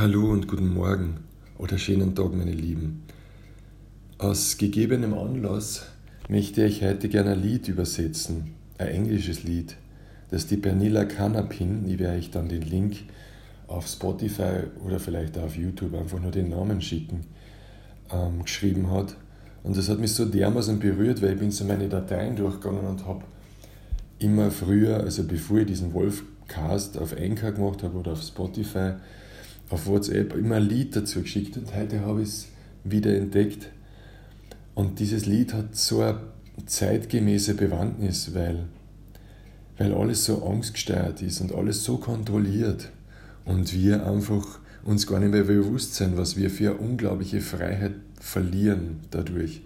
Hallo und guten Morgen oder schönen Tag, meine Lieben. Aus gegebenem Anlass möchte ich heute gerne ein Lied übersetzen, ein englisches Lied, das die Pernilla Canapin, ich werde euch dann den Link auf Spotify oder vielleicht auf YouTube einfach nur den Namen schicken, ähm, geschrieben hat. Und das hat mich so dermaßen berührt, weil ich bin so meine Dateien durchgegangen und habe immer früher, also bevor ich diesen Wolfcast auf Anchor gemacht habe oder auf Spotify, auf WhatsApp immer ein Lied dazu geschickt und heute habe ich es wieder entdeckt. Und dieses Lied hat so eine zeitgemäße Bewandtnis, weil, weil alles so angstgesteuert ist und alles so kontrolliert und wir einfach uns gar nicht mehr bewusst sind, was wir für eine unglaubliche Freiheit verlieren dadurch.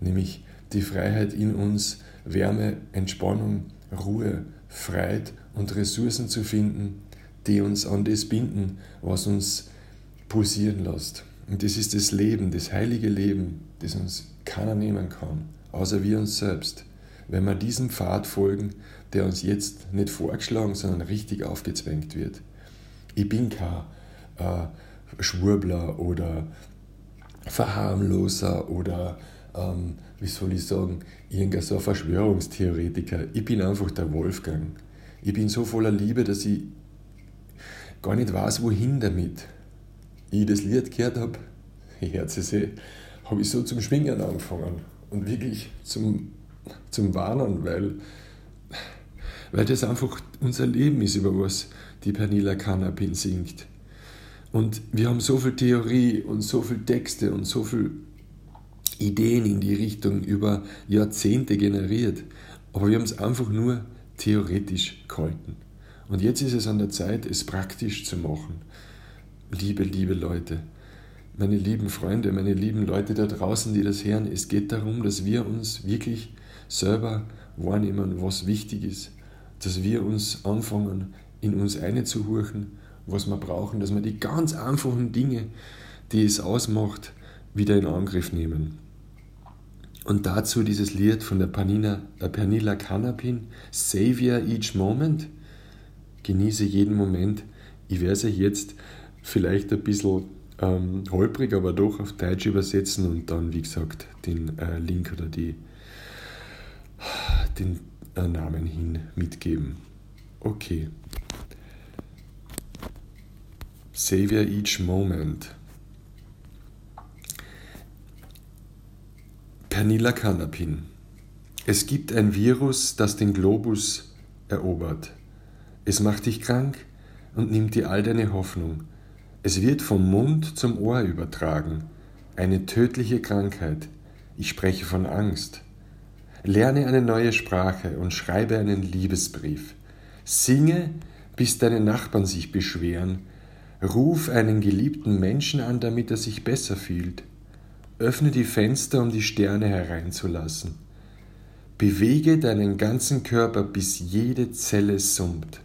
Nämlich die Freiheit in uns, Wärme, Entspannung, Ruhe, Freiheit und Ressourcen zu finden, die uns an das binden, was uns pulsieren lässt. Und das ist das Leben, das heilige Leben, das uns keiner nehmen kann, außer wir uns selbst. Wenn wir diesem Pfad folgen, der uns jetzt nicht vorgeschlagen, sondern richtig aufgezwängt wird. Ich bin kein äh, Schwurbler oder Verharmloser oder, ähm, wie soll ich sagen, irgendein so Verschwörungstheoretiker. Ich bin einfach der Wolfgang. Ich bin so voller Liebe, dass ich gar nicht weiß, wohin damit. Ich das Lied gehört habe, ich höre es habe ich so zum Schwingen angefangen und wirklich zum, zum Warnen, weil, weil das einfach unser Leben ist, über was die Pernilla Canapin singt. Und wir haben so viel Theorie und so viel Texte und so viel Ideen in die Richtung über Jahrzehnte generiert, aber wir haben es einfach nur theoretisch gehalten. Und jetzt ist es an der Zeit, es praktisch zu machen. Liebe, liebe Leute, meine lieben Freunde, meine lieben Leute da draußen, die das hören, es geht darum, dass wir uns wirklich selber wahrnehmen, was wichtig ist, dass wir uns anfangen, in uns einzuhurchen, was wir brauchen, dass wir die ganz einfachen Dinge, die es ausmacht, wieder in Angriff nehmen. Und dazu dieses Lied von der Panina, äh Pernilla Canapin, Savior Each Moment – genieße jeden Moment. Ich werde euch jetzt vielleicht ein bisschen ähm, holprig, aber doch auf Deutsch übersetzen und dann, wie gesagt, den äh, Link oder die, den äh, Namen hin mitgeben. Okay. Savior each moment. Pernilla Canapin. Es gibt ein Virus, das den Globus erobert. Es macht dich krank und nimmt dir all deine Hoffnung. Es wird vom Mund zum Ohr übertragen. Eine tödliche Krankheit. Ich spreche von Angst. Lerne eine neue Sprache und schreibe einen Liebesbrief. Singe, bis deine Nachbarn sich beschweren. Ruf einen geliebten Menschen an, damit er sich besser fühlt. Öffne die Fenster, um die Sterne hereinzulassen. Bewege deinen ganzen Körper, bis jede Zelle summt.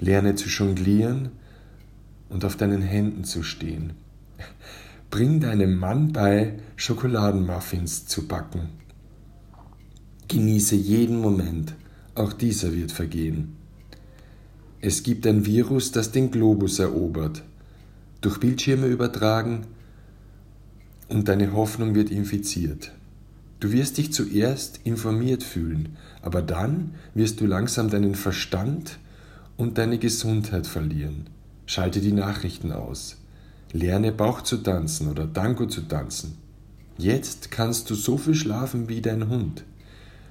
Lerne zu jonglieren und auf deinen Händen zu stehen. Bring deinem Mann bei, Schokoladenmuffins zu backen. Genieße jeden Moment, auch dieser wird vergehen. Es gibt ein Virus, das den Globus erobert, durch Bildschirme übertragen und deine Hoffnung wird infiziert. Du wirst dich zuerst informiert fühlen, aber dann wirst du langsam deinen Verstand und deine Gesundheit verlieren. Schalte die Nachrichten aus. Lerne Bauch zu tanzen oder Tango zu tanzen. Jetzt kannst du so viel schlafen wie dein Hund.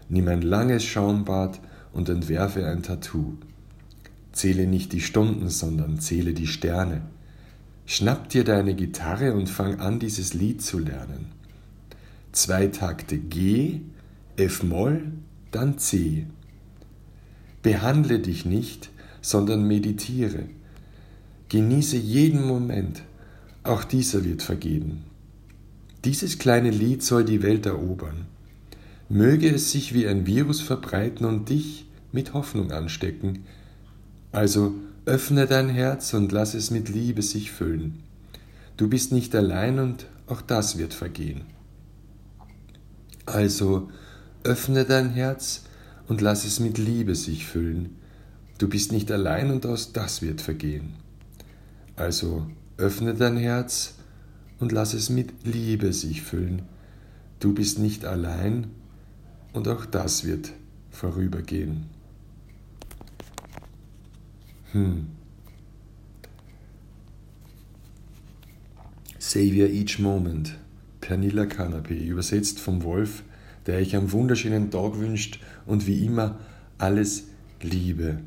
Nimm ein langes Schaumbad und entwerfe ein Tattoo. Zähle nicht die Stunden, sondern zähle die Sterne. Schnapp dir deine Gitarre und fang an, dieses Lied zu lernen. Zwei Takte G, F-Moll, dann C. Behandle dich nicht, sondern meditiere. Genieße jeden Moment, auch dieser wird vergehen. Dieses kleine Lied soll die Welt erobern. Möge es sich wie ein Virus verbreiten und dich mit Hoffnung anstecken. Also öffne dein Herz und lass es mit Liebe sich füllen. Du bist nicht allein und auch das wird vergehen. Also öffne dein Herz und lass es mit Liebe sich füllen. Du bist nicht allein und auch das wird vergehen. Also öffne dein Herz und lass es mit Liebe sich füllen. Du bist nicht allein und auch das wird vorübergehen. Hm. Savior Each Moment, Pernilla Canapé, übersetzt vom Wolf, der euch einen wunderschönen Tag wünscht und wie immer alles Liebe.